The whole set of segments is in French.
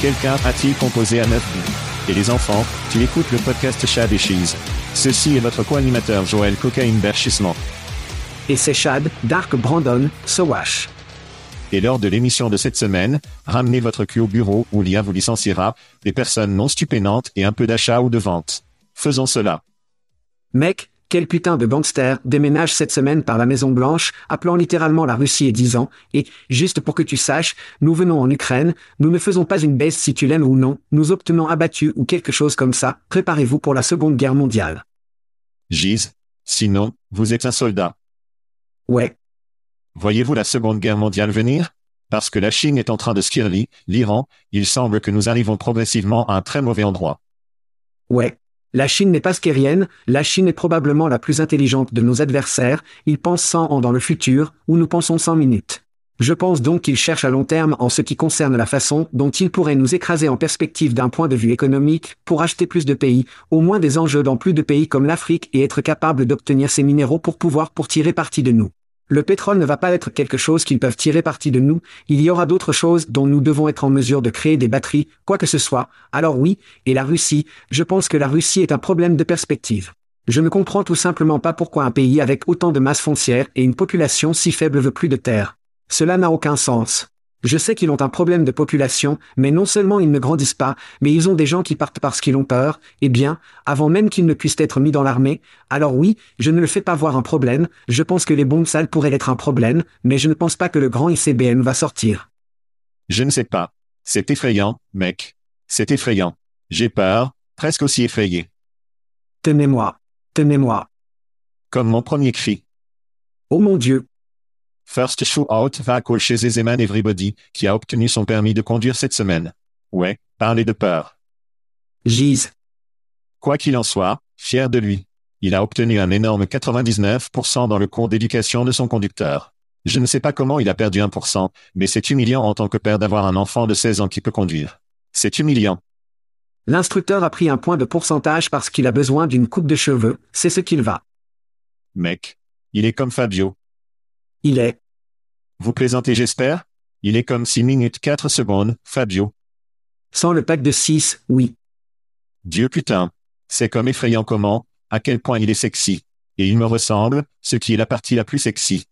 Quelqu'un a-t-il composé à 9 buts Et les enfants, tu écoutes le podcast Chad et Cheese. Ceci est votre co-animateur Joël Cocaine Berchissement. Et c'est Chad, Dark Brandon, Sowash. Et lors de l'émission de cette semaine, ramenez votre cul au bureau où l'IA vous licenciera, des personnes non stupénantes et un peu d'achat ou de vente. Faisons cela. Mec, quel putain de bankster déménage cette semaine par la Maison Blanche, appelant littéralement la Russie et disant, et, juste pour que tu saches, nous venons en Ukraine, nous ne faisons pas une baisse si tu l'aimes ou non, nous obtenons abattu ou quelque chose comme ça, préparez-vous pour la Seconde Guerre mondiale. Gise. Sinon, vous êtes un soldat. Ouais. Voyez-vous la Seconde Guerre mondiale venir? Parce que la Chine est en train de skirler, l'Iran, il semble que nous arrivons progressivement à un très mauvais endroit. Ouais. La Chine n'est pas skérienne, la Chine est probablement la plus intelligente de nos adversaires, ils pensent 100 ans dans le futur, ou nous pensons 100 minutes. Je pense donc qu'ils cherchent à long terme en ce qui concerne la façon dont ils pourraient nous écraser en perspective d'un point de vue économique, pour acheter plus de pays, au moins des enjeux dans plus de pays comme l'Afrique et être capable d'obtenir ces minéraux pour pouvoir pour tirer parti de nous. Le pétrole ne va pas être quelque chose qu'ils peuvent tirer parti de nous, il y aura d'autres choses dont nous devons être en mesure de créer des batteries, quoi que ce soit. Alors oui, et la Russie, je pense que la Russie est un problème de perspective. Je ne comprends tout simplement pas pourquoi un pays avec autant de masse foncière et une population si faible veut plus de terre. Cela n'a aucun sens. Je sais qu'ils ont un problème de population, mais non seulement ils ne grandissent pas, mais ils ont des gens qui partent parce qu'ils ont peur, eh bien, avant même qu'ils ne puissent être mis dans l'armée, alors oui, je ne le fais pas voir un problème, je pense que les bombes sales pourraient être un problème, mais je ne pense pas que le grand ICBM va sortir. Je ne sais pas. C'est effrayant, mec. C'est effrayant. J'ai peur, presque aussi effrayé. Tenez-moi. Tenez-moi. Comme mon premier cri. Oh mon Dieu. First Shootout va accrocher Zeman Everybody, qui a obtenu son permis de conduire cette semaine. Ouais, parlez de peur. Gise. Quoi qu'il en soit, fier de lui. Il a obtenu un énorme 99% dans le cours d'éducation de son conducteur. Je ne sais pas comment il a perdu 1%, mais c'est humiliant en tant que père d'avoir un enfant de 16 ans qui peut conduire. C'est humiliant. L'instructeur a pris un point de pourcentage parce qu'il a besoin d'une coupe de cheveux, c'est ce qu'il va. Mec. Il est comme Fabio. Il est. Vous plaisantez j'espère Il est comme 6 minutes 4 secondes, Fabio. Sans le pack de 6, oui. Dieu putain. C'est comme effrayant comment, à quel point il est sexy. Et il me ressemble, ce qui est la partie la plus sexy.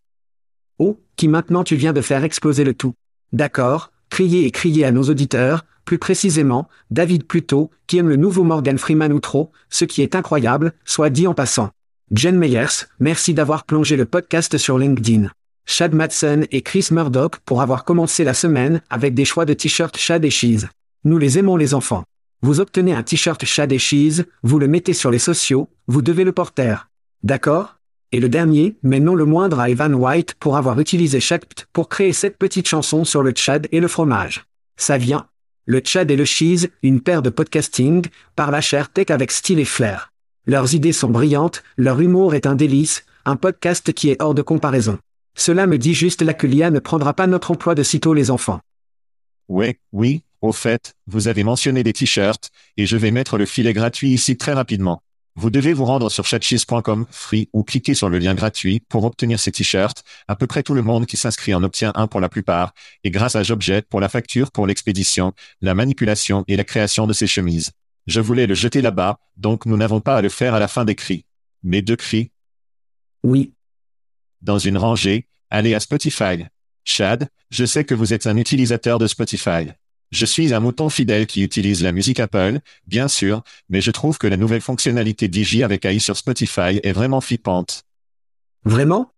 Oh, qui maintenant tu viens de faire exploser le tout. D'accord, criez et criez à nos auditeurs, plus précisément, David Pluto, qui aime le nouveau Morgan Freeman ou trop, ce qui est incroyable, soit dit en passant. Jen Meyers, merci d'avoir plongé le podcast sur LinkedIn. Chad Madsen et Chris Murdoch pour avoir commencé la semaine avec des choix de t-shirts Chad et Cheese. Nous les aimons les enfants. Vous obtenez un t-shirt Chad et Cheese, vous le mettez sur les sociaux, vous devez le porter. D'accord? Et le dernier, mais non le moindre à Evan White pour avoir utilisé Shapt pour créer cette petite chanson sur le Tchad et le fromage. Ça vient. Le Tchad et le Cheese, une paire de podcasting, par la chair tech avec style et flair. Leurs idées sont brillantes, leur humour est un délice, un podcast qui est hors de comparaison. Cela me dit juste là que l'IA ne prendra pas notre emploi de sitôt les enfants. Ouais, oui, au fait, vous avez mentionné des t-shirts, et je vais mettre le filet gratuit ici très rapidement. Vous devez vous rendre sur chatcheese.com free ou cliquer sur le lien gratuit pour obtenir ces t-shirts. À peu près tout le monde qui s'inscrit en obtient un pour la plupart, et grâce à Jobjet pour la facture pour l'expédition, la manipulation et la création de ces chemises. Je voulais le jeter là-bas, donc nous n'avons pas à le faire à la fin des cris. Mais deux cris. Oui. Dans une rangée, allez à Spotify. Chad, je sais que vous êtes un utilisateur de Spotify. Je suis un mouton fidèle qui utilise la musique Apple, bien sûr, mais je trouve que la nouvelle fonctionnalité DJ avec AI sur Spotify est vraiment flippante. Vraiment?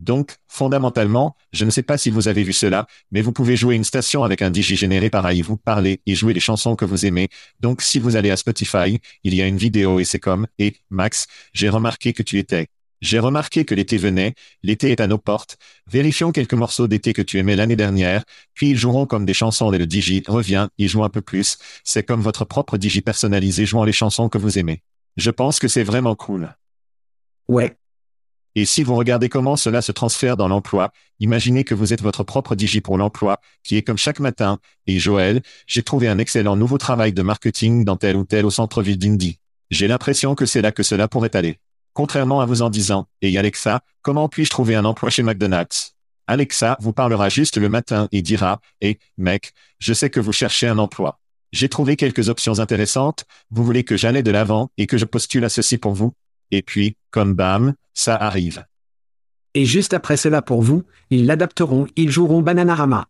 Donc, fondamentalement, je ne sais pas si vous avez vu cela, mais vous pouvez jouer une station avec un DJ généré par AI, vous parler et jouer les chansons que vous aimez. Donc, si vous allez à Spotify, il y a une vidéo et c'est comme, et, Max, j'ai remarqué que tu étais. J'ai remarqué que l'été venait, l'été est à nos portes, vérifions quelques morceaux d'été que tu aimais l'année dernière, puis ils joueront comme des chansons et le DJ revient, ils jouent un peu plus, c'est comme votre propre DJ personnalisé jouant les chansons que vous aimez. Je pense que c'est vraiment cool. Ouais. Et si vous regardez comment cela se transfère dans l'emploi, imaginez que vous êtes votre propre DJ pour l'emploi, qui est comme chaque matin, et Joël, j'ai trouvé un excellent nouveau travail de marketing dans tel ou tel au centre-ville d'Indy. J'ai l'impression que c'est là que cela pourrait aller. Contrairement à vous en disant, et Alexa, comment puis-je trouver un emploi chez McDonald's? Alexa vous parlera juste le matin et dira, Eh, mec, je sais que vous cherchez un emploi. J'ai trouvé quelques options intéressantes, vous voulez que j'aille de l'avant et que je postule à ceci pour vous? Et puis, comme bam, ça arrive. Et juste après cela pour vous, ils l'adapteront, ils joueront Bananarama.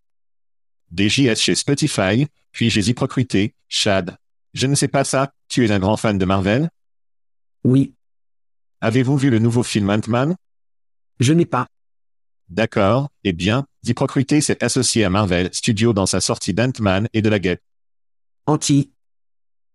DJS chez Spotify, puis j'ai Hypocrité, Chad. Je ne sais pas ça, tu es un grand fan de Marvel? Oui, Avez-vous vu le nouveau film Ant-Man? je n'ai pas. D'accord, eh bien, Hypocrité s'est associé à Marvel Studios dans sa sortie d'Ant-Man et de la guette. Anti.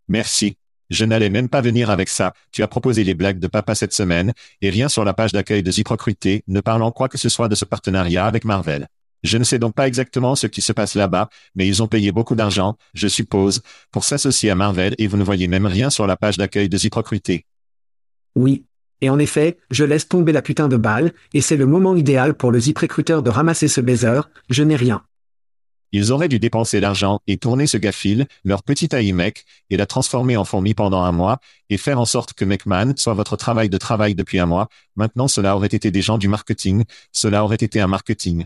Merci. Je n'allais même pas venir avec ça. Tu as proposé les blagues de papa cette semaine, et rien sur la page d'accueil de Hypocrité ne parlant quoi que ce soit de ce partenariat avec Marvel. Je ne sais donc pas exactement ce qui se passe là-bas, mais ils ont payé beaucoup d'argent, je suppose, pour s'associer à Marvel et vous ne voyez même rien sur la page d'accueil de Hypocrité. Oui. Et en effet, je laisse tomber la putain de balle, et c'est le moment idéal pour le zip recruteur de ramasser ce baiser, je n'ai rien. Ils auraient dû dépenser l'argent et tourner ce gars-fil, leur petit mec, et la transformer en fourmi pendant un mois, et faire en sorte que McMahon soit votre travail de travail depuis un mois. Maintenant, cela aurait été des gens du marketing, cela aurait été un marketing.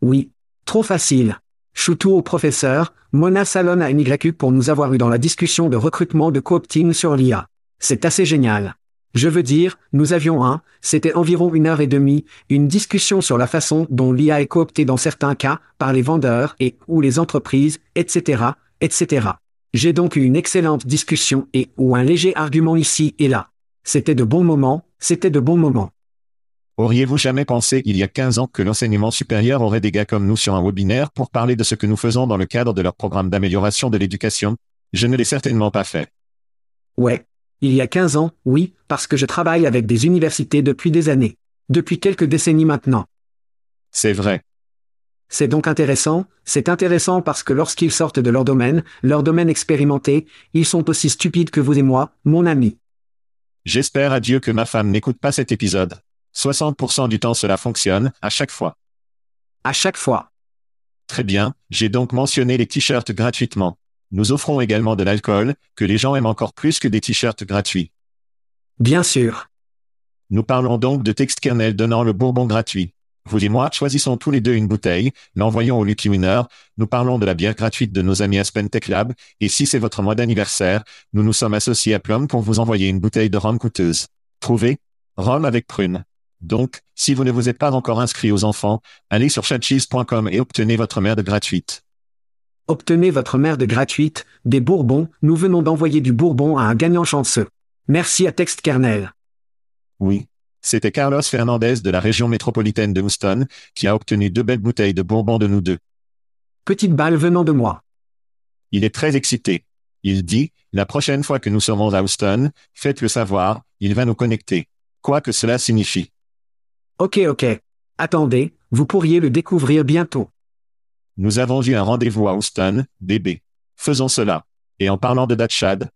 Oui. Trop facile. Choutou au professeur, Mona Salon à NYQ pour nous avoir eu dans la discussion de recrutement de co-opting sur l'IA. C'est assez génial. Je veux dire, nous avions un, c'était environ une heure et demie, une discussion sur la façon dont l'IA est cooptée dans certains cas, par les vendeurs et ou les entreprises, etc., etc. J'ai donc eu une excellente discussion et ou un léger argument ici et là. C'était de bons moments, c'était de bons moments. Auriez-vous jamais pensé il y a 15 ans que l'enseignement supérieur aurait des gars comme nous sur un webinaire pour parler de ce que nous faisons dans le cadre de leur programme d'amélioration de l'éducation? Je ne l'ai certainement pas fait. Ouais. Il y a 15 ans, oui, parce que je travaille avec des universités depuis des années. Depuis quelques décennies maintenant. C'est vrai. C'est donc intéressant, c'est intéressant parce que lorsqu'ils sortent de leur domaine, leur domaine expérimenté, ils sont aussi stupides que vous et moi, mon ami. J'espère à Dieu que ma femme n'écoute pas cet épisode. 60% du temps cela fonctionne, à chaque fois. À chaque fois. Très bien, j'ai donc mentionné les t-shirts gratuitement. Nous offrons également de l'alcool, que les gens aiment encore plus que des t-shirts gratuits. Bien sûr. Nous parlons donc de Text Kernel donnant le bourbon gratuit. Vous et moi choisissons tous les deux une bouteille, l'envoyons au Lucky Winner, nous parlons de la bière gratuite de nos amis Aspen Tech Lab, et si c'est votre mois d'anniversaire, nous nous sommes associés à Plum pour vous envoyer une bouteille de rhum coûteuse. Trouvez Rhum avec prune. Donc, si vous ne vous êtes pas encore inscrit aux enfants, allez sur chatcheese.com et obtenez votre merde gratuite. Obtenez votre merde gratuite, des bourbons, nous venons d'envoyer du bourbon à un gagnant chanceux. Merci à Text Kernel. Oui. C'était Carlos Fernandez de la région métropolitaine de Houston, qui a obtenu deux belles bouteilles de bourbon de nous deux. Petite balle venant de moi. Il est très excité. Il dit, la prochaine fois que nous serons à Houston, faites-le savoir, il va nous connecter. Quoi que cela signifie. Ok ok. Attendez, vous pourriez le découvrir bientôt. Nous avons eu un rendez-vous à Houston, bébé. Faisons cela. Et en parlant de Datchad,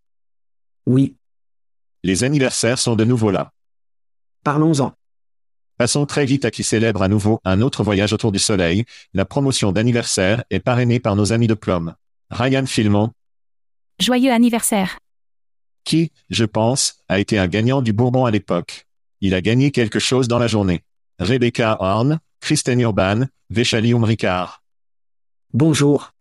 Oui, les anniversaires sont de nouveau là. parlons-en. Passons très vite à qui célèbre à nouveau un autre voyage autour du soleil. La promotion d'anniversaire est parrainée par nos amis de Plum. Ryan Filmon, Joyeux anniversaire. qui, je pense, a été un gagnant du Bourbon à l'époque. Il a gagné quelque chose dans la journée. Rebecca Horn, Kristen Urban, Veshalium Ricard. Bonjour.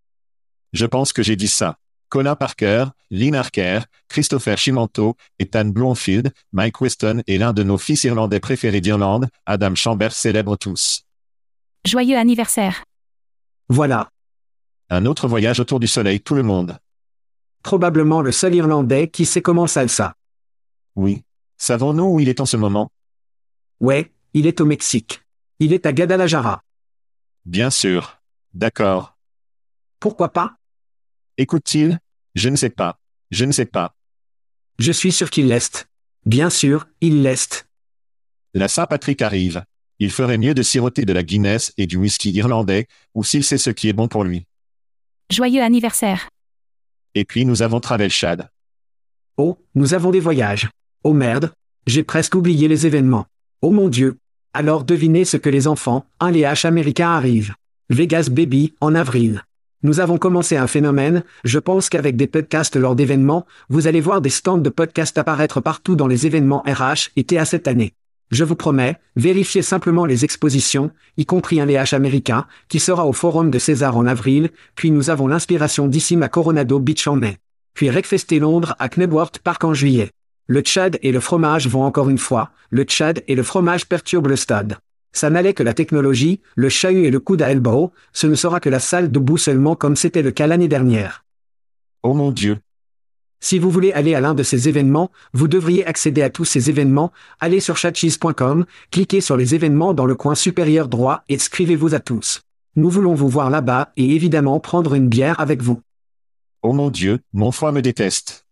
Je pense que j'ai dit ça. Colin Parker, Lynn Harker, Christopher Chimanto, Ethan Bloomfield, Mike Weston et l'un de nos fils irlandais préférés d'Irlande, Adam Chambers célèbrent tous. Joyeux anniversaire. Voilà. Un autre voyage autour du soleil tout le monde. Probablement le seul Irlandais qui sait comment salsa. Oui. Savons-nous où il est en ce moment? Ouais, il est au Mexique. Il est à Guadalajara. Bien sûr. D'accord. Pourquoi pas? Écoute-t-il Je ne sais pas. Je ne sais pas. Je suis sûr qu'il l'est. Bien sûr, il l'est. La Saint-Patrick arrive. Il ferait mieux de siroter de la Guinness et du whisky irlandais, ou s'il sait ce qui est bon pour lui. Joyeux anniversaire. Et puis nous avons Travel Chad. Oh, nous avons des voyages. Oh merde, j'ai presque oublié les événements. Oh mon Dieu. Alors devinez ce que les enfants, un les H américains arrivent. Vegas Baby, en avril. Nous avons commencé un phénomène, je pense qu'avec des podcasts lors d'événements, vous allez voir des stands de podcasts apparaître partout dans les événements RH et TA cette année. Je vous promets, vérifiez simplement les expositions, y compris un LH américain, qui sera au Forum de César en avril, puis nous avons l'inspiration d'Issim à Coronado Beach en mai. Puis Recfesté Londres à Knebworth Park en juillet. Le Tchad et le fromage vont encore une fois, le Tchad et le fromage perturbent le stade. Ça n'allait que la technologie, le chahut et le coude à elbow, ce ne sera que la salle debout seulement comme c'était le cas l'année dernière. Oh mon Dieu. Si vous voulez aller à l'un de ces événements, vous devriez accéder à tous ces événements, allez sur chatcheese.com, cliquez sur les événements dans le coin supérieur droit et inscrivez-vous à tous. Nous voulons vous voir là-bas et évidemment prendre une bière avec vous. Oh mon Dieu, mon foie me déteste.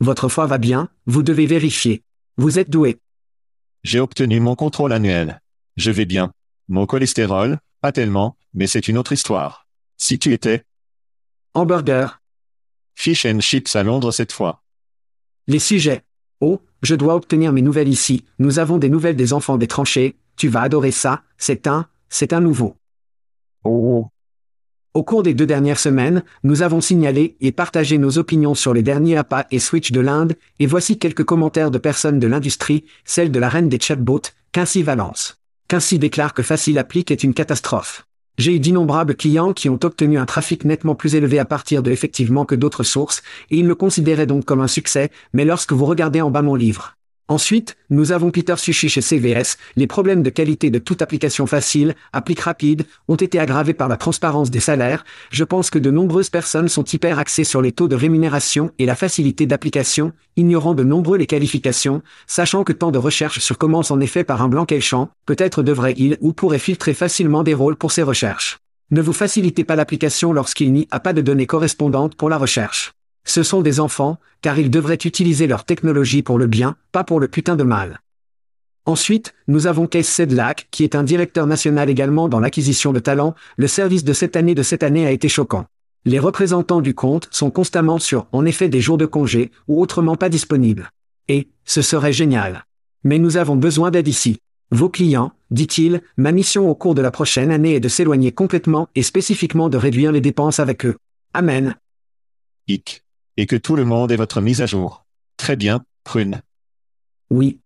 Votre foie va bien, vous devez vérifier. Vous êtes doué. J'ai obtenu mon contrôle annuel. Je vais bien. Mon cholestérol, pas tellement, mais c'est une autre histoire. Si tu étais Hamburger. fish and chips à Londres cette fois. Les sujets. Oh, je dois obtenir mes nouvelles ici. Nous avons des nouvelles des enfants des tranchées. Tu vas adorer ça. C'est un, c'est un nouveau. Oh. Au cours des deux dernières semaines, nous avons signalé et partagé nos opinions sur les derniers appâts et switch de l'Inde, et voici quelques commentaires de personnes de l'industrie, celle de la reine des chatbots, Quincy Valence. Quincy déclare que Facile Applique est une catastrophe. J'ai eu d'innombrables clients qui ont obtenu un trafic nettement plus élevé à partir de effectivement que d'autres sources, et ils le considéraient donc comme un succès, mais lorsque vous regardez en bas mon livre. Ensuite, nous avons Peter Sushi chez CVS. Les problèmes de qualité de toute application facile, applique rapide, ont été aggravés par la transparence des salaires. Je pense que de nombreuses personnes sont hyper axées sur les taux de rémunération et la facilité d'application, ignorant de nombreux les qualifications, sachant que tant de recherches sur commence en effet par un blanc champ, peut-être devrait-il ou pourrait filtrer facilement des rôles pour ces recherches. Ne vous facilitez pas l'application lorsqu'il n'y a pas de données correspondantes pour la recherche. Ce sont des enfants, car ils devraient utiliser leur technologie pour le bien, pas pour le putain de mal. Ensuite, nous avons Case Sedlak, qui est un directeur national également dans l'acquisition de talents. Le service de cette année de cette année a été choquant. Les représentants du compte sont constamment sur, en effet, des jours de congé, ou autrement pas disponibles. Et, ce serait génial. Mais nous avons besoin d'aide ici. Vos clients, dit-il, ma mission au cours de la prochaine année est de s'éloigner complètement et spécifiquement de réduire les dépenses avec eux. Amen. Et que tout le monde ait votre mise à jour. Très bien, prune. Oui,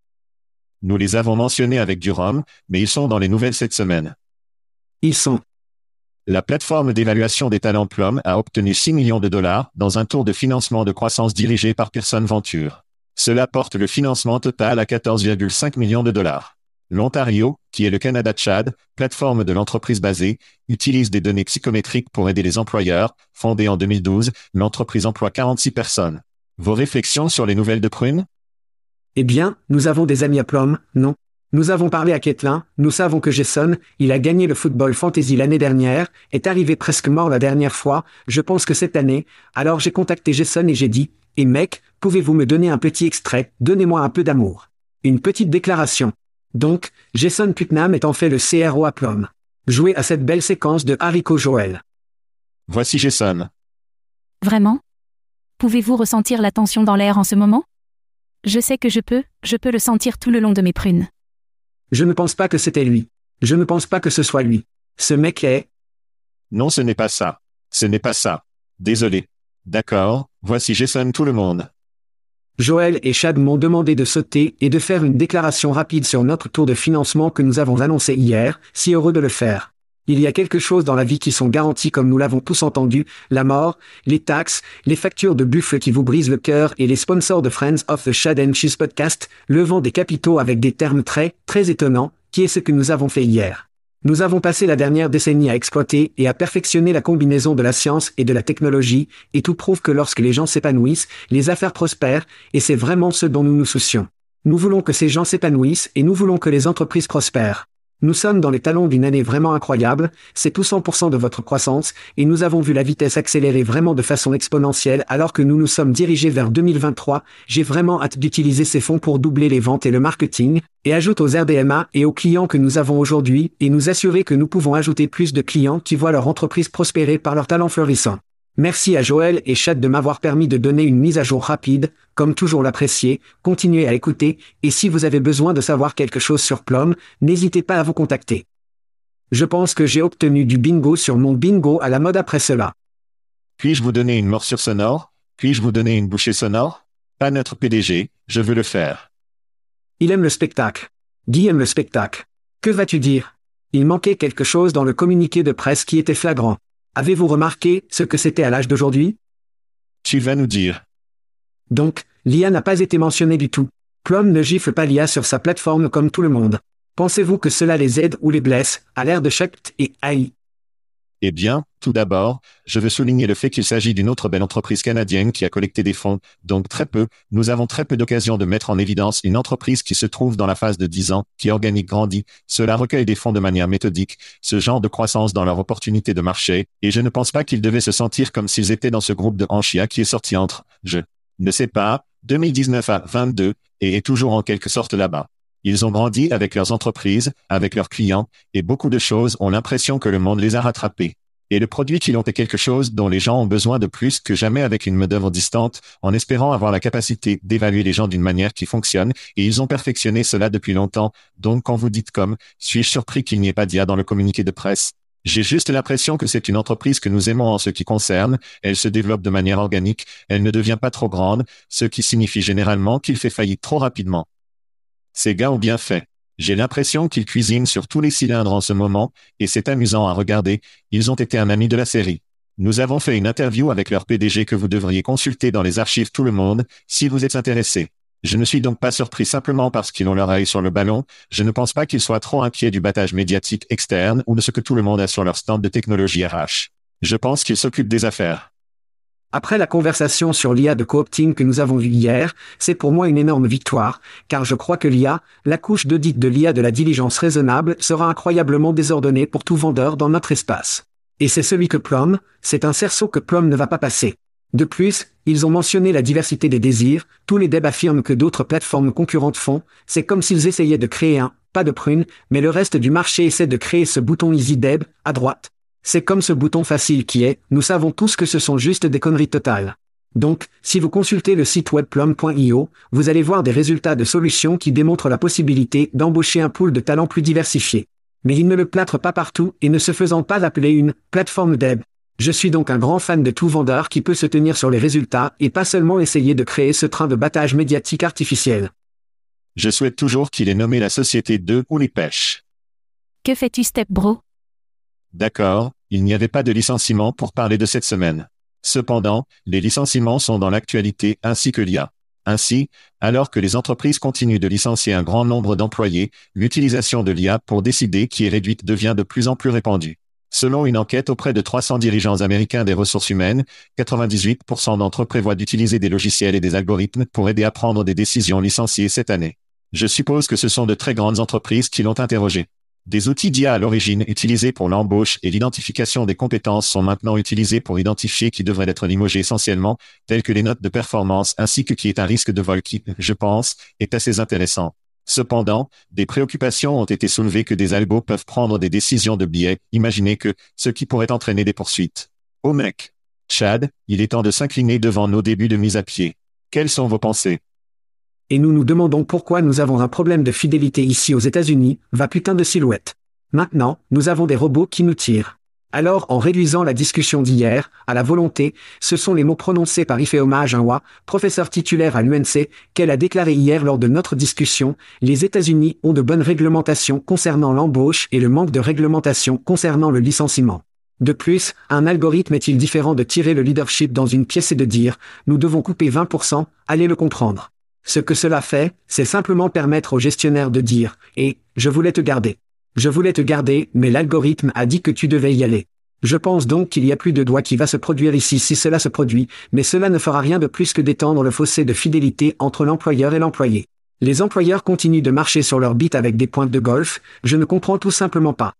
Nous les avons mentionnés avec du rhum, mais ils sont dans les nouvelles cette semaine. ils sont. La plateforme d'évaluation des talents Plum a obtenu 6 millions de dollars dans un tour de financement de croissance dirigé par Pearson Venture. Cela porte le financement total à 14,5 millions de dollars. L'Ontario, qui est le Canada-Tchad, plateforme de l'entreprise basée, utilise des données psychométriques pour aider les employeurs. Fondée en 2012, l'entreprise emploie 46 personnes. Vos réflexions sur les nouvelles de Prune? Eh bien, nous avons des amis à Plum, non? Nous avons parlé à Ketlin, nous savons que Jason, il a gagné le football fantasy l'année dernière, est arrivé presque mort la dernière fois, je pense que cette année, alors j'ai contacté Jason et j'ai dit, et mec, pouvez-vous me donner un petit extrait, donnez-moi un peu d'amour. Une petite déclaration. Donc, Jason Putnam est en fait le CRO à Plum. Jouez à cette belle séquence de Haricot Joel. Voici Jason. Vraiment? Pouvez-vous ressentir la tension dans l'air en ce moment? Je sais que je peux, je peux le sentir tout le long de mes prunes. Je ne pense pas que c'était lui. Je ne pense pas que ce soit lui. Ce mec est... Non, ce n'est pas ça. Ce n'est pas ça. Désolé. D'accord, voici Jason tout le monde. Joël et Chad m'ont demandé de sauter et de faire une déclaration rapide sur notre tour de financement que nous avons annoncé hier, si heureux de le faire. Il y a quelque chose dans la vie qui sont garanties comme nous l'avons tous entendu, la mort, les taxes, les factures de buffle qui vous brisent le cœur et les sponsors de Friends of the Shad and Cheese Podcast, levant des capitaux avec des termes très, très étonnants, qui est ce que nous avons fait hier. Nous avons passé la dernière décennie à exploiter et à perfectionner la combinaison de la science et de la technologie, et tout prouve que lorsque les gens s'épanouissent, les affaires prospèrent, et c'est vraiment ce dont nous nous soucions. Nous voulons que ces gens s'épanouissent et nous voulons que les entreprises prospèrent. Nous sommes dans les talons d'une année vraiment incroyable, c'est tout 100% de votre croissance, et nous avons vu la vitesse accélérer vraiment de façon exponentielle alors que nous nous sommes dirigés vers 2023, j'ai vraiment hâte d'utiliser ces fonds pour doubler les ventes et le marketing, et ajoute aux RDMA et aux clients que nous avons aujourd'hui, et nous assurer que nous pouvons ajouter plus de clients qui voient leur entreprise prospérer par leur talent florissant. Merci à Joël et Chad de m'avoir permis de donner une mise à jour rapide, comme toujours l'apprécier, continuez à écouter, et si vous avez besoin de savoir quelque chose sur Plum, n'hésitez pas à vous contacter. Je pense que j'ai obtenu du bingo sur mon bingo à la mode après cela. Puis-je vous donner une morsure sonore? Puis-je vous donner une bouchée sonore? Pas notre PDG, je veux le faire. Il aime le spectacle. Guy aime le spectacle. Que vas-tu dire? Il manquait quelque chose dans le communiqué de presse qui était flagrant. Avez-vous remarqué ce que c'était à l'âge d'aujourd'hui? Tu vas nous dire. Donc, l'IA n'a pas été mentionnée du tout. Plum ne gifle pas l'IA sur sa plateforme comme tout le monde. Pensez-vous que cela les aide ou les blesse, à l'ère de Shakt et AI Eh bien, tout d'abord, je veux souligner le fait qu'il s'agit d'une autre belle entreprise canadienne qui a collecté des fonds, donc très peu, nous avons très peu d'occasions de mettre en évidence une entreprise qui se trouve dans la phase de 10 ans, qui organique grandit, cela recueille des fonds de manière méthodique, ce genre de croissance dans leur opportunité de marché, et je ne pense pas qu'ils devaient se sentir comme s'ils étaient dans ce groupe de Hanchia qui est sorti entre, je ne sais pas, 2019 à 22, et est toujours en quelque sorte là-bas. Ils ont grandi avec leurs entreprises, avec leurs clients, et beaucoup de choses ont l'impression que le monde les a rattrapés. Et le produit qu'ils ont est quelque chose dont les gens ont besoin de plus que jamais avec une main-d'œuvre distante, en espérant avoir la capacité d'évaluer les gens d'une manière qui fonctionne, et ils ont perfectionné cela depuis longtemps. Donc quand vous dites comme, suis-je surpris qu'il n'y ait pas d'IA dans le communiqué de presse? J'ai juste l'impression que c'est une entreprise que nous aimons en ce qui concerne, elle se développe de manière organique, elle ne devient pas trop grande, ce qui signifie généralement qu'il fait faillite trop rapidement. Ces gars ont bien fait. J'ai l'impression qu'ils cuisinent sur tous les cylindres en ce moment, et c'est amusant à regarder, ils ont été un ami de la série. Nous avons fait une interview avec leur PDG que vous devriez consulter dans les archives tout le monde, si vous êtes intéressé. Je ne suis donc pas surpris simplement parce qu'ils ont leur œil sur le ballon, je ne pense pas qu'ils soient trop inquiets du battage médiatique externe ou de ce que tout le monde a sur leur stand de technologie RH. Je pense qu'ils s'occupent des affaires. Après la conversation sur l'IA de co-opting que nous avons vue hier, c'est pour moi une énorme victoire, car je crois que l'IA, la couche d'audit de l'IA de la diligence raisonnable, sera incroyablement désordonnée pour tout vendeur dans notre espace. Et c'est celui que Plum, c'est un cerceau que Plum ne va pas passer. De plus, ils ont mentionné la diversité des désirs, tous les devs affirment que d'autres plateformes concurrentes font, c'est comme s'ils essayaient de créer un, pas de prune, mais le reste du marché essaie de créer ce bouton Easy Deb, à droite. C'est comme ce bouton facile qui est, nous savons tous que ce sont juste des conneries totales. Donc, si vous consultez le site webplum.io, vous allez voir des résultats de solutions qui démontrent la possibilité d'embaucher un pool de talents plus diversifié. Mais ils ne le plâtrent pas partout et ne se faisant pas appeler une plateforme dev. Je suis donc un grand fan de tout vendeur qui peut se tenir sur les résultats et pas seulement essayer de créer ce train de battage médiatique artificiel. Je souhaite toujours qu'il ait nommé la société de ou les pêches. Que fais-tu, Step Bro? D'accord, il n'y avait pas de licenciement pour parler de cette semaine. Cependant, les licenciements sont dans l'actualité ainsi que l'IA. Ainsi, alors que les entreprises continuent de licencier un grand nombre d'employés, l'utilisation de l'IA pour décider qui est réduite devient de plus en plus répandue. Selon une enquête auprès de 300 dirigeants américains des ressources humaines, 98% d'entre eux prévoient d'utiliser des logiciels et des algorithmes pour aider à prendre des décisions licenciées cette année. Je suppose que ce sont de très grandes entreprises qui l'ont interrogé. Des outils d'IA à l'origine utilisés pour l'embauche et l'identification des compétences sont maintenant utilisés pour identifier qui devrait être limogé essentiellement, tels que les notes de performance ainsi que qui est un risque de vol qui, je pense, est assez intéressant. Cependant, des préoccupations ont été soulevées que des algos peuvent prendre des décisions de biais, imaginez que, ce qui pourrait entraîner des poursuites. Oh mec. Chad, il est temps de s'incliner devant nos débuts de mise à pied. Quelles sont vos pensées? Et nous nous demandons pourquoi nous avons un problème de fidélité ici aux États-Unis, va putain de silhouette. Maintenant, nous avons des robots qui nous tirent. Alors, en réduisant la discussion d'hier, à la volonté, ce sont les mots prononcés par Ife Hommage professeur titulaire à l'UNC, qu'elle a déclaré hier lors de notre discussion, les États-Unis ont de bonnes réglementations concernant l'embauche et le manque de réglementation concernant le licenciement. De plus, un algorithme est-il différent de tirer le leadership dans une pièce et de dire, nous devons couper 20%, allez le comprendre. Ce que cela fait, c'est simplement permettre au gestionnaire de dire, et, je voulais te garder. Je voulais te garder, mais l'algorithme a dit que tu devais y aller. Je pense donc qu'il y a plus de doigts qui va se produire ici si cela se produit, mais cela ne fera rien de plus que d'étendre le fossé de fidélité entre l'employeur et l'employé. Les employeurs continuent de marcher sur leur bite avec des pointes de golf, je ne comprends tout simplement pas.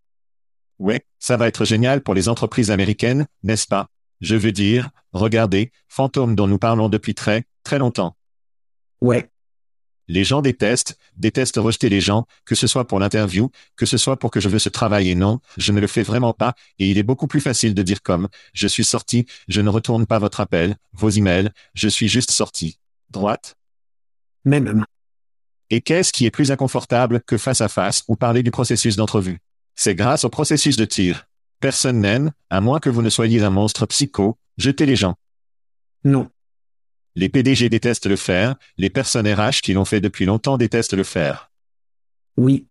Ouais, ça va être génial pour les entreprises américaines, n'est-ce pas? Je veux dire, regardez, fantôme dont nous parlons depuis très, très longtemps. Ouais, Les gens détestent, détestent rejeter les gens, que ce soit pour l'interview, que ce soit pour que je veux ce travail et non, je ne le fais vraiment pas, et il est beaucoup plus facile de dire comme, je suis sorti, je ne retourne pas votre appel, vos emails, je suis juste sorti. Droite même. Et qu'est-ce qui est plus inconfortable que face à face ou parler du processus d'entrevue? C'est grâce au processus de tir. Personne n'aime, à moins que vous ne soyez un monstre psycho, jeter les gens. Non. Les PDG détestent le faire, les personnes RH qui l'ont fait depuis longtemps détestent le faire. Oui.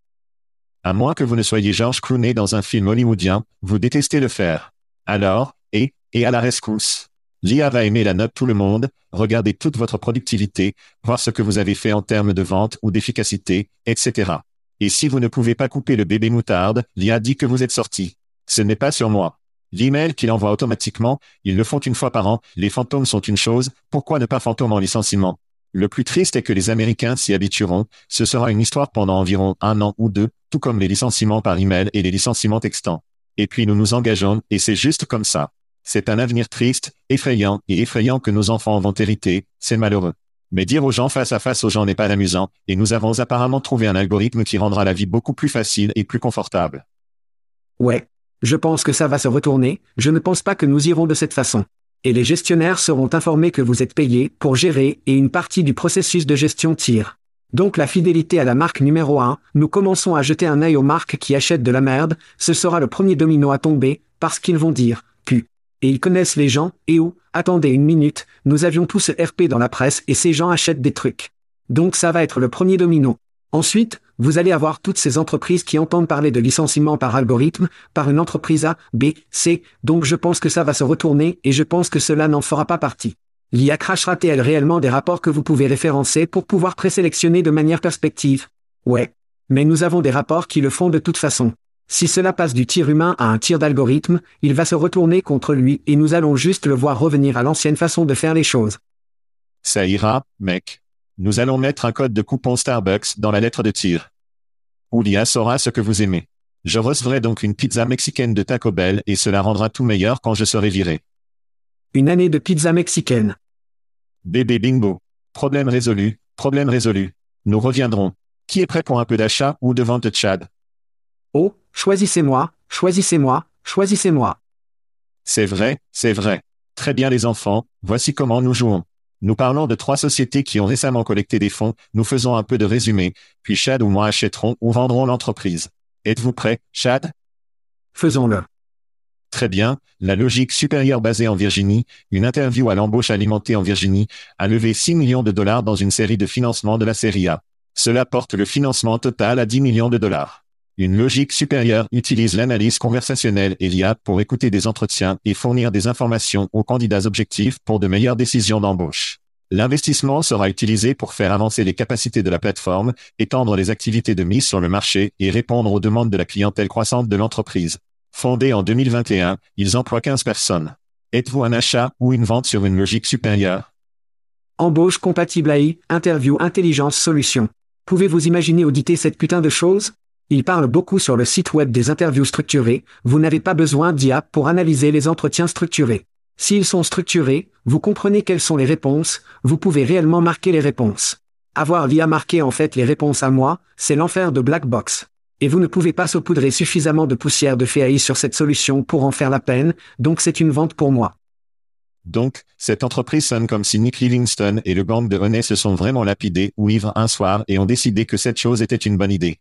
À moins que vous ne soyez George Clooney dans un film hollywoodien, vous détestez le faire. Alors, et, et à la rescousse. L'IA va aimer la note tout le monde, regarder toute votre productivité, voir ce que vous avez fait en termes de vente ou d'efficacité, etc. Et si vous ne pouvez pas couper le bébé moutarde, l'IA dit que vous êtes sorti. Ce n'est pas sur moi. L'email qu'il envoie automatiquement, ils le font une fois par an, les fantômes sont une chose, pourquoi ne pas fantôme en licenciement? Le plus triste est que les Américains s'y habitueront, ce sera une histoire pendant environ un an ou deux, tout comme les licenciements par email et les licenciements textants. Et puis nous nous engageons, et c'est juste comme ça. C'est un avenir triste, effrayant et effrayant que nos enfants vont hériter, c'est malheureux. Mais dire aux gens face à face aux gens n'est pas amusant, et nous avons apparemment trouvé un algorithme qui rendra la vie beaucoup plus facile et plus confortable. Ouais. Je pense que ça va se retourner, je ne pense pas que nous irons de cette façon. Et les gestionnaires seront informés que vous êtes payé pour gérer et une partie du processus de gestion tire. Donc la fidélité à la marque numéro 1, nous commençons à jeter un œil aux marques qui achètent de la merde, ce sera le premier domino à tomber, parce qu'ils vont dire, pu. Et ils connaissent les gens, et où, attendez une minute, nous avions tous RP dans la presse et ces gens achètent des trucs. Donc ça va être le premier domino. Ensuite, vous allez avoir toutes ces entreprises qui entendent parler de licenciement par algorithme, par une entreprise A, B, C, donc je pense que ça va se retourner et je pense que cela n'en fera pas partie. L'IA crachera-t-elle réellement des rapports que vous pouvez référencer pour pouvoir présélectionner de manière perspective? Ouais. Mais nous avons des rapports qui le font de toute façon. Si cela passe du tir humain à un tir d'algorithme, il va se retourner contre lui et nous allons juste le voir revenir à l'ancienne façon de faire les choses. Ça ira, mec. Nous allons mettre un code de coupon Starbucks dans la lettre de tir. Ou l'IA saura ce que vous aimez. Je recevrai donc une pizza mexicaine de Taco Bell et cela rendra tout meilleur quand je serai viré. Une année de pizza mexicaine. Bébé bingo. Problème résolu, problème résolu. Nous reviendrons. Qui est prêt pour un peu d'achat ou de vente de Chad Oh, choisissez-moi, choisissez-moi, choisissez-moi. C'est vrai, c'est vrai. Très bien les enfants, voici comment nous jouons. Nous parlons de trois sociétés qui ont récemment collecté des fonds, nous faisons un peu de résumé, puis Chad ou moi achèterons ou vendrons l'entreprise. Êtes-vous prêt, Chad? Faisons-le. Très bien, la logique supérieure basée en Virginie, une interview à l'embauche alimentée en Virginie, a levé 6 millions de dollars dans une série de financements de la série A. Cela porte le financement total à 10 millions de dollars. Une logique supérieure utilise l'analyse conversationnelle et l'IA pour écouter des entretiens et fournir des informations aux candidats objectifs pour de meilleures décisions d'embauche. L'investissement sera utilisé pour faire avancer les capacités de la plateforme, étendre les activités de mise sur le marché et répondre aux demandes de la clientèle croissante de l'entreprise. Fondée en 2021, ils emploient 15 personnes. Êtes-vous un achat ou une vente sur une logique supérieure? Embauche compatible AI, interview intelligence solution. Pouvez-vous imaginer auditer cette putain de chose? Il parle beaucoup sur le site web des interviews structurées, vous n'avez pas besoin d'IA pour analyser les entretiens structurés. S'ils sont structurés, vous comprenez quelles sont les réponses, vous pouvez réellement marquer les réponses. Avoir l'IA marquer en fait les réponses à moi, c'est l'enfer de Black Box. Et vous ne pouvez pas saupoudrer suffisamment de poussière de FAI sur cette solution pour en faire la peine, donc c'est une vente pour moi. Donc, cette entreprise sonne comme si Nick Livingstone et le gang de Honey se sont vraiment lapidés ou ivres un soir et ont décidé que cette chose était une bonne idée.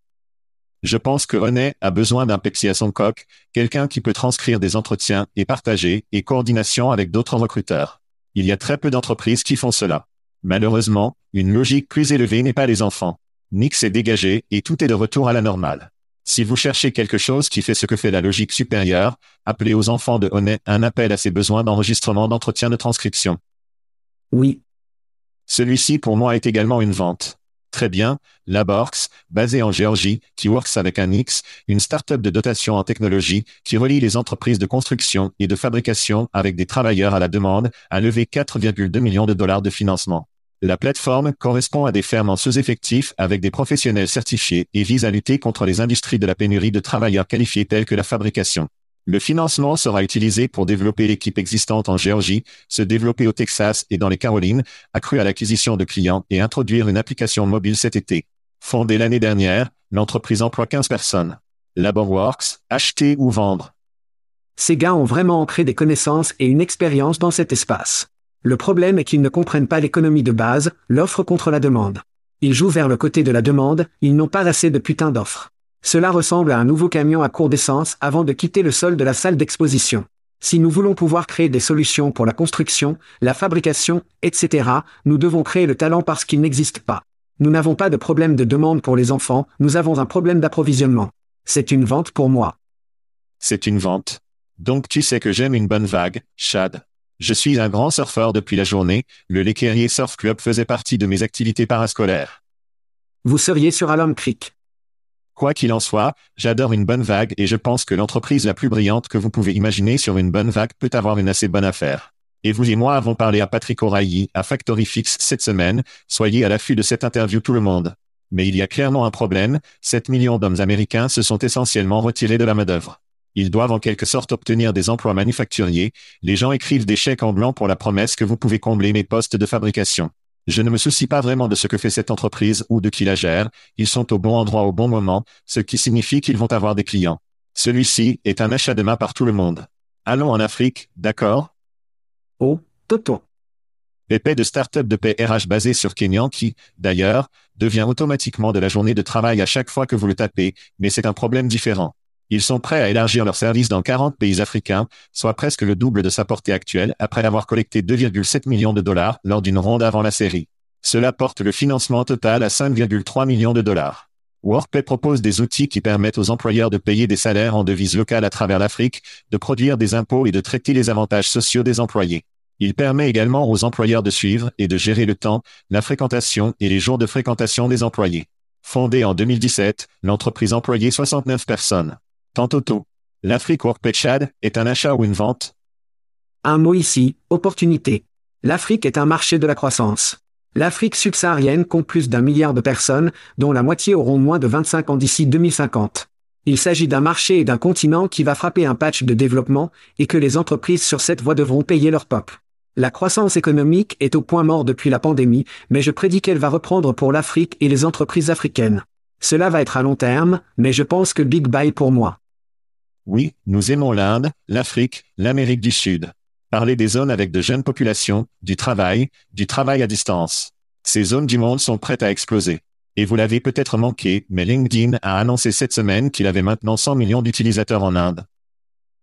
Je pense que Honey a besoin d'un Pepsi à son coq, quelqu'un qui peut transcrire des entretiens et partager et coordination avec d'autres recruteurs. Il y a très peu d'entreprises qui font cela. Malheureusement, une logique plus élevée n'est pas les enfants. Nick s'est dégagé et tout est de retour à la normale. Si vous cherchez quelque chose qui fait ce que fait la logique supérieure, appelez aux enfants de Honey un appel à ses besoins d'enregistrement d'entretien de transcription. Oui. Celui-ci pour moi est également une vente. Très bien, Laborx, basée en Géorgie, qui works avec un X, une start-up de dotation en technologie, qui relie les entreprises de construction et de fabrication avec des travailleurs à la demande, a levé 4,2 millions de dollars de financement. La plateforme correspond à des fermes en sous-effectifs avec des professionnels certifiés et vise à lutter contre les industries de la pénurie de travailleurs qualifiés telles que la fabrication. Le financement sera utilisé pour développer l'équipe existante en Géorgie, se développer au Texas et dans les Carolines, accru à l'acquisition de clients et introduire une application mobile cet été. Fondée l'année dernière, l'entreprise emploie 15 personnes. Laborworks, acheter ou vendre. Ces gars ont vraiment ancré des connaissances et une expérience dans cet espace. Le problème est qu'ils ne comprennent pas l'économie de base, l'offre contre la demande. Ils jouent vers le côté de la demande, ils n'ont pas assez de putain d'offres. Cela ressemble à un nouveau camion à court d'essence avant de quitter le sol de la salle d'exposition. Si nous voulons pouvoir créer des solutions pour la construction, la fabrication, etc., nous devons créer le talent parce qu'il n'existe pas. Nous n'avons pas de problème de demande pour les enfants, nous avons un problème d'approvisionnement. C'est une vente pour moi. C'est une vente. Donc tu sais que j'aime une bonne vague, Chad. Je suis un grand surfeur depuis la journée, le Lequerrier Surf Club faisait partie de mes activités parascolaires. Vous seriez sur Alum Creek. Quoi qu'il en soit, j'adore une bonne vague et je pense que l'entreprise la plus brillante que vous pouvez imaginer sur une bonne vague peut avoir une assez bonne affaire. Et vous et moi avons parlé à Patrick O'Reilly à Factory Fix cette semaine, soyez à l'affût de cette interview tout le monde. Mais il y a clairement un problème, 7 millions d'hommes américains se sont essentiellement retirés de la main-d'œuvre. Ils doivent en quelque sorte obtenir des emplois manufacturiers. Les gens écrivent des chèques en blanc pour la promesse que vous pouvez combler mes postes de fabrication. Je ne me soucie pas vraiment de ce que fait cette entreprise ou de qui la gère. Ils sont au bon endroit au bon moment, ce qui signifie qu'ils vont avoir des clients. Celui-ci est un achat de main par tout le monde. Allons en Afrique, d'accord? Oh, Toto. Épée de start-up de paix RH basé sur Kenyan qui, d'ailleurs, devient automatiquement de la journée de travail à chaque fois que vous le tapez, mais c'est un problème différent. Ils sont prêts à élargir leurs services dans 40 pays africains, soit presque le double de sa portée actuelle après avoir collecté 2,7 millions de dollars lors d'une ronde avant la série. Cela porte le financement total à 5,3 millions de dollars. WorkPay propose des outils qui permettent aux employeurs de payer des salaires en devises locales à travers l'Afrique, de produire des impôts et de traiter les avantages sociaux des employés. Il permet également aux employeurs de suivre et de gérer le temps, la fréquentation et les jours de fréquentation des employés. Fondée en 2017, l'entreprise employait 69 personnes. Tantôt. L'Afrique Workpay Chad est un achat ou une vente? Un mot ici, opportunité. L'Afrique est un marché de la croissance. L'Afrique subsaharienne compte plus d'un milliard de personnes, dont la moitié auront moins de 25 ans d'ici 2050. Il s'agit d'un marché et d'un continent qui va frapper un patch de développement, et que les entreprises sur cette voie devront payer leur peuple. La croissance économique est au point mort depuis la pandémie, mais je prédis qu'elle va reprendre pour l'Afrique et les entreprises africaines. Cela va être à long terme, mais je pense que Big Buy pour moi. Oui, nous aimons l'Inde, l'Afrique, l'Amérique du Sud. Parler des zones avec de jeunes populations, du travail, du travail à distance. Ces zones du monde sont prêtes à exploser. Et vous l'avez peut-être manqué, mais LinkedIn a annoncé cette semaine qu'il avait maintenant 100 millions d'utilisateurs en Inde.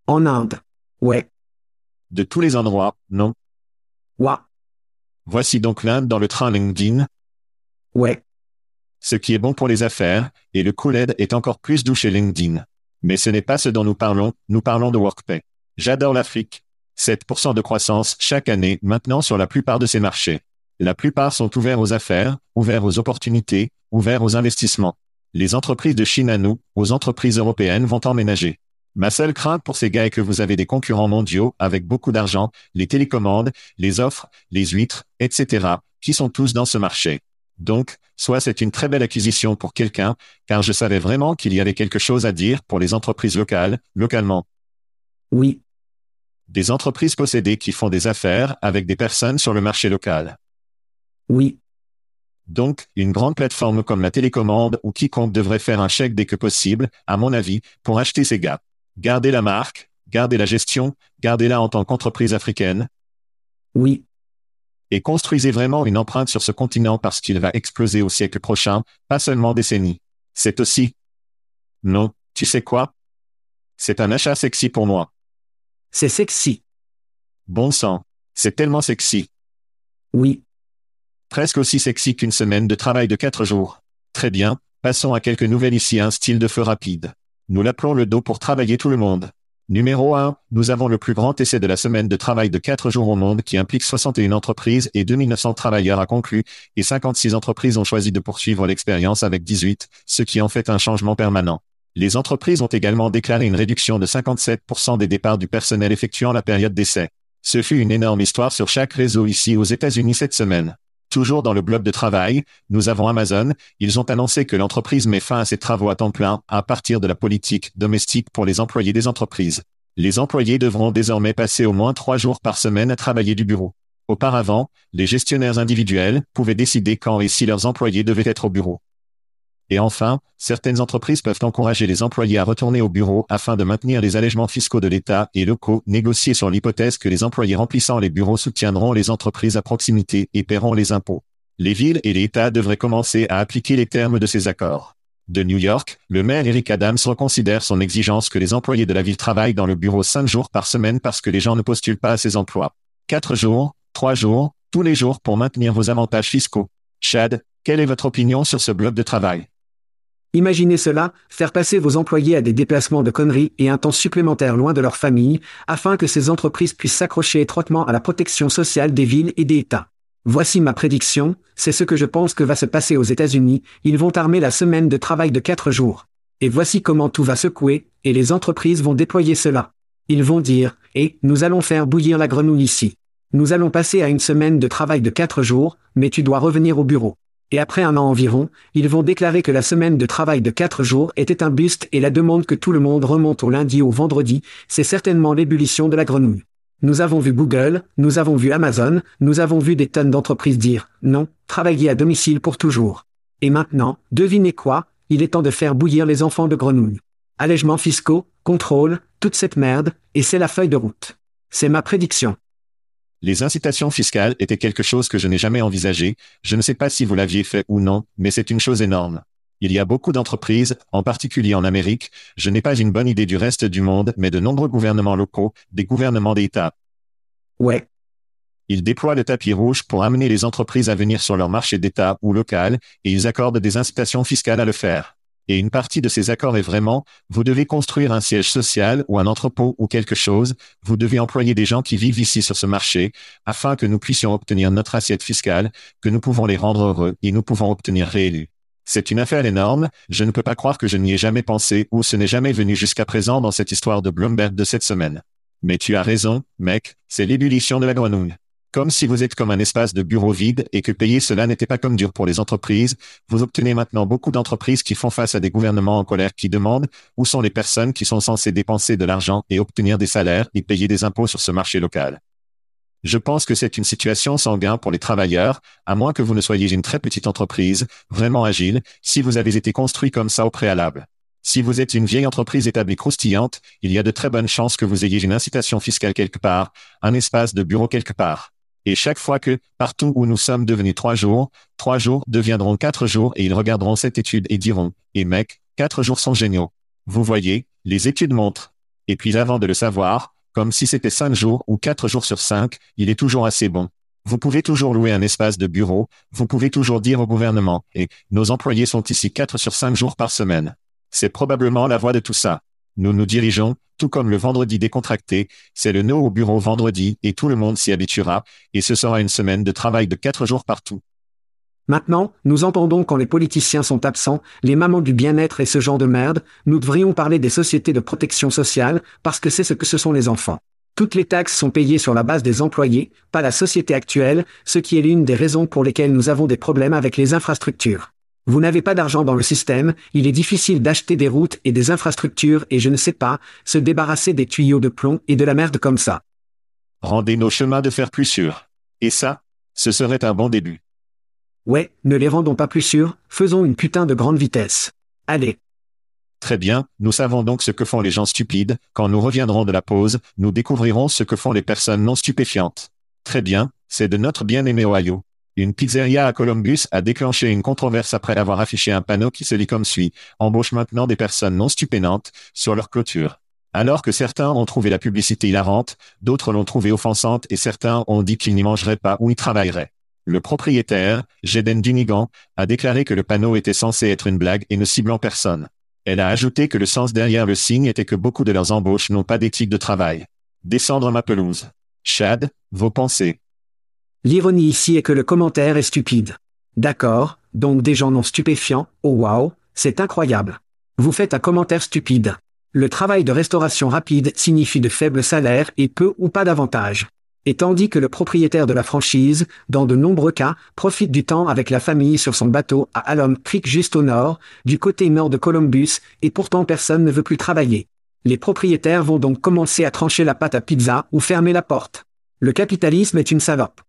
En Inde. Ouais. De tous les endroits, non? Ouais. Voici donc l'Inde dans le train LinkedIn. Ouais. Ce qui est bon pour les affaires, et le cool est encore plus doux chez LinkedIn. Mais ce n'est pas ce dont nous parlons, nous parlons de WorkPay. J'adore l'Afrique. 7% de croissance chaque année maintenant sur la plupart de ces marchés. La plupart sont ouverts aux affaires, ouverts aux opportunités, ouverts aux investissements. Les entreprises de Chine à nous, aux entreprises européennes vont emménager. Ma seule crainte pour ces gars est que vous avez des concurrents mondiaux avec beaucoup d'argent, les télécommandes, les offres, les huîtres, etc., qui sont tous dans ce marché. Donc, soit c'est une très belle acquisition pour quelqu'un, car je savais vraiment qu'il y avait quelque chose à dire pour les entreprises locales, localement. Oui. Des entreprises possédées qui font des affaires avec des personnes sur le marché local. Oui. Donc, une grande plateforme comme la télécommande ou quiconque devrait faire un chèque dès que possible, à mon avis, pour acheter ces gars. Gardez la marque, gardez la gestion, gardez-la en tant qu'entreprise africaine, Oui, et construisez vraiment une empreinte sur ce continent parce qu'il va exploser au siècle prochain, pas seulement décennies. C'est aussi... Non, tu sais quoi? C'est un achat sexy pour moi. c'est sexy. Bon sang. C'est tellement sexy. Oui, Presque aussi sexy qu'une semaine de travail de quatre jours. Très bien, passons à quelques nouvelles ici un style de feu rapide. Nous l'appelons le dos pour travailler tout le monde. Numéro 1, nous avons le plus grand essai de la semaine de travail de 4 jours au monde qui implique 61 entreprises et 2900 travailleurs a conclu, et 56 entreprises ont choisi de poursuivre l'expérience avec 18, ce qui en fait un changement permanent. Les entreprises ont également déclaré une réduction de 57% des départs du personnel effectuant la période d'essai. Ce fut une énorme histoire sur chaque réseau ici aux États-Unis cette semaine. Toujours dans le bloc de travail, nous avons Amazon, ils ont annoncé que l'entreprise met fin à ses travaux à temps plein à partir de la politique domestique pour les employés des entreprises. Les employés devront désormais passer au moins trois jours par semaine à travailler du bureau. Auparavant, les gestionnaires individuels pouvaient décider quand et si leurs employés devaient être au bureau. Et enfin, certaines entreprises peuvent encourager les employés à retourner au bureau afin de maintenir les allègements fiscaux de l'État et locaux négociés sur l'hypothèse que les employés remplissant les bureaux soutiendront les entreprises à proximité et paieront les impôts. Les villes et l'État devraient commencer à appliquer les termes de ces accords. De New York, le maire Eric Adams reconsidère son exigence que les employés de la ville travaillent dans le bureau cinq jours par semaine parce que les gens ne postulent pas à ces emplois. Quatre jours, trois jours, tous les jours pour maintenir vos avantages fiscaux. Chad, quelle est votre opinion sur ce bloc de travail? Imaginez cela, faire passer vos employés à des déplacements de conneries et un temps supplémentaire loin de leur famille, afin que ces entreprises puissent s'accrocher étroitement à la protection sociale des villes et des États. Voici ma prédiction, c'est ce que je pense que va se passer aux États-Unis, ils vont armer la semaine de travail de quatre jours. Et voici comment tout va secouer, et les entreprises vont déployer cela. Ils vont dire, et, nous allons faire bouillir la grenouille ici. Nous allons passer à une semaine de travail de quatre jours, mais tu dois revenir au bureau. Et après un an environ, ils vont déclarer que la semaine de travail de quatre jours était un buste et la demande que tout le monde remonte au lundi au vendredi, c'est certainement l'ébullition de la grenouille. Nous avons vu Google, nous avons vu Amazon, nous avons vu des tonnes d'entreprises dire non, travailler à domicile pour toujours. Et maintenant, devinez quoi, il est temps de faire bouillir les enfants de grenouille. Allègements fiscaux, contrôle, toute cette merde, et c'est la feuille de route. C'est ma prédiction. Les incitations fiscales étaient quelque chose que je n'ai jamais envisagé, je ne sais pas si vous l'aviez fait ou non, mais c'est une chose énorme. Il y a beaucoup d'entreprises, en particulier en Amérique, je n'ai pas une bonne idée du reste du monde, mais de nombreux gouvernements locaux, des gouvernements d'État. Ouais, Ils déploient le tapis rouge pour amener les entreprises à venir sur leur marché d'État ou local, et ils accordent des incitations fiscales à le faire. Et une partie de ces accords est vraiment, vous devez construire un siège social ou un entrepôt ou quelque chose, vous devez employer des gens qui vivent ici sur ce marché, afin que nous puissions obtenir notre assiette fiscale, que nous pouvons les rendre heureux et nous pouvons obtenir réélus. C'est une affaire énorme, je ne peux pas croire que je n'y ai jamais pensé ou ce n'est jamais venu jusqu'à présent dans cette histoire de Bloomberg de cette semaine. Mais tu as raison, mec, c'est l'ébullition de la grenouille. Comme si vous êtes comme un espace de bureau vide et que payer cela n'était pas comme dur pour les entreprises, vous obtenez maintenant beaucoup d'entreprises qui font face à des gouvernements en colère qui demandent où sont les personnes qui sont censées dépenser de l'argent et obtenir des salaires et payer des impôts sur ce marché local? Je pense que c'est une situation sans gain pour les travailleurs, à moins que vous ne soyez une très petite entreprise, vraiment agile, si vous avez été construit comme ça au préalable. Si vous êtes une vieille entreprise établie croustillante, il y a de très bonnes chances que vous ayez une incitation fiscale quelque part, un espace de bureau quelque part. Et chaque fois que, partout où nous sommes devenus trois jours, trois jours deviendront quatre jours et ils regarderont cette étude et diront, et mec, quatre jours sont géniaux. Vous voyez, les études montrent. Et puis avant de le savoir, comme si c'était cinq jours ou quatre jours sur cinq, il est toujours assez bon. Vous pouvez toujours louer un espace de bureau, vous pouvez toujours dire au gouvernement, et nos employés sont ici quatre sur cinq jours par semaine. C'est probablement la voie de tout ça. Nous nous dirigeons, tout comme le vendredi décontracté, c'est le no au bureau vendredi et tout le monde s'y habituera, et ce sera une semaine de travail de quatre jours partout. Maintenant, nous entendons quand les politiciens sont absents, les mamans du bien-être et ce genre de merde, nous devrions parler des sociétés de protection sociale, parce que c'est ce que ce sont les enfants. Toutes les taxes sont payées sur la base des employés, pas la société actuelle, ce qui est l'une des raisons pour lesquelles nous avons des problèmes avec les infrastructures. Vous n'avez pas d'argent dans le système, il est difficile d'acheter des routes et des infrastructures et je ne sais pas, se débarrasser des tuyaux de plomb et de la merde comme ça. Rendez nos chemins de fer plus sûrs. Et ça, ce serait un bon début. Ouais, ne les rendons pas plus sûrs, faisons une putain de grande vitesse. Allez. Très bien, nous savons donc ce que font les gens stupides, quand nous reviendrons de la pause, nous découvrirons ce que font les personnes non stupéfiantes. Très bien, c'est de notre bien-aimé Ohio. Une pizzeria à Columbus a déclenché une controverse après avoir affiché un panneau qui se lit comme suit, embauche maintenant des personnes non stupénantes, sur leur clôture. Alors que certains ont trouvé la publicité hilarante, d'autres l'ont trouvée offensante et certains ont dit qu'ils n'y mangeraient pas ou y travailleraient. Le propriétaire, Jeden Dunigan, a déclaré que le panneau était censé être une blague et ne ciblant personne. Elle a ajouté que le sens derrière le signe était que beaucoup de leurs embauches n'ont pas d'éthique de travail. Descendre ma pelouse. Chad, vos pensées. L'ironie ici est que le commentaire est stupide. D'accord, donc des gens non stupéfiants, oh wow, c'est incroyable. Vous faites un commentaire stupide. Le travail de restauration rapide signifie de faibles salaires et peu ou pas d'avantages et tandis que le propriétaire de la franchise, dans de nombreux cas, profite du temps avec la famille sur son bateau à Alum Creek juste au nord, du côté nord de Columbus, et pourtant personne ne veut plus travailler. Les propriétaires vont donc commencer à trancher la pâte à pizza ou fermer la porte. Le capitalisme est une salope.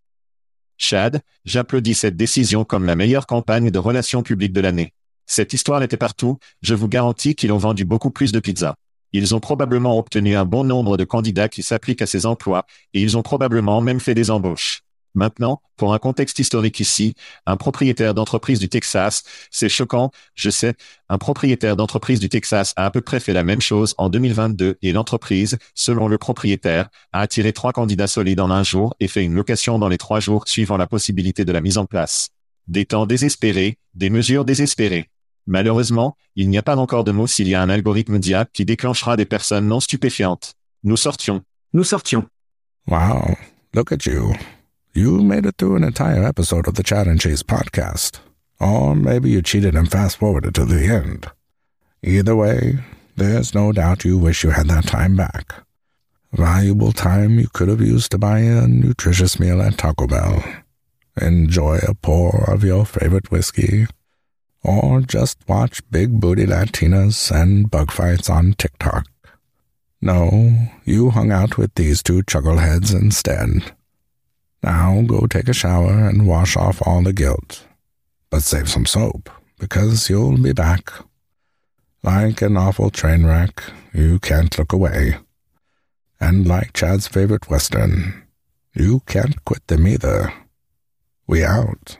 Chad, j'applaudis cette décision comme la meilleure campagne de relations publiques de l'année. Cette histoire était partout, je vous garantis qu'ils ont vendu beaucoup plus de pizza. Ils ont probablement obtenu un bon nombre de candidats qui s'appliquent à ces emplois, et ils ont probablement même fait des embauches. Maintenant, pour un contexte historique ici, un propriétaire d'entreprise du Texas, c'est choquant, je sais, un propriétaire d'entreprise du Texas a à peu près fait la même chose en 2022 et l'entreprise, selon le propriétaire, a attiré trois candidats solides en un jour et fait une location dans les trois jours suivant la possibilité de la mise en place. Des temps désespérés, des mesures désespérées. Malheureusement, il n'y a pas encore de mots s'il y a un algorithme diable qui déclenchera des personnes non stupéfiantes. Nous sortions. Nous sortions. Wow, look at you. You made it through an entire episode of the Chat and Chase podcast. Or maybe you cheated and fast forwarded to the end. Either way, there's no doubt you wish you had that time back. Valuable time you could have used to buy a nutritious meal at Taco Bell. Enjoy a pour of your favorite whiskey or just watch big booty Latinas and bug fights on TikTok. No, you hung out with these two chuckleheads instead. Now go take a shower and wash off all the guilt. But save some soap, because you'll be back. Like an awful train wreck, you can't look away. And like Chad's favorite Western, you can't quit them either. We out.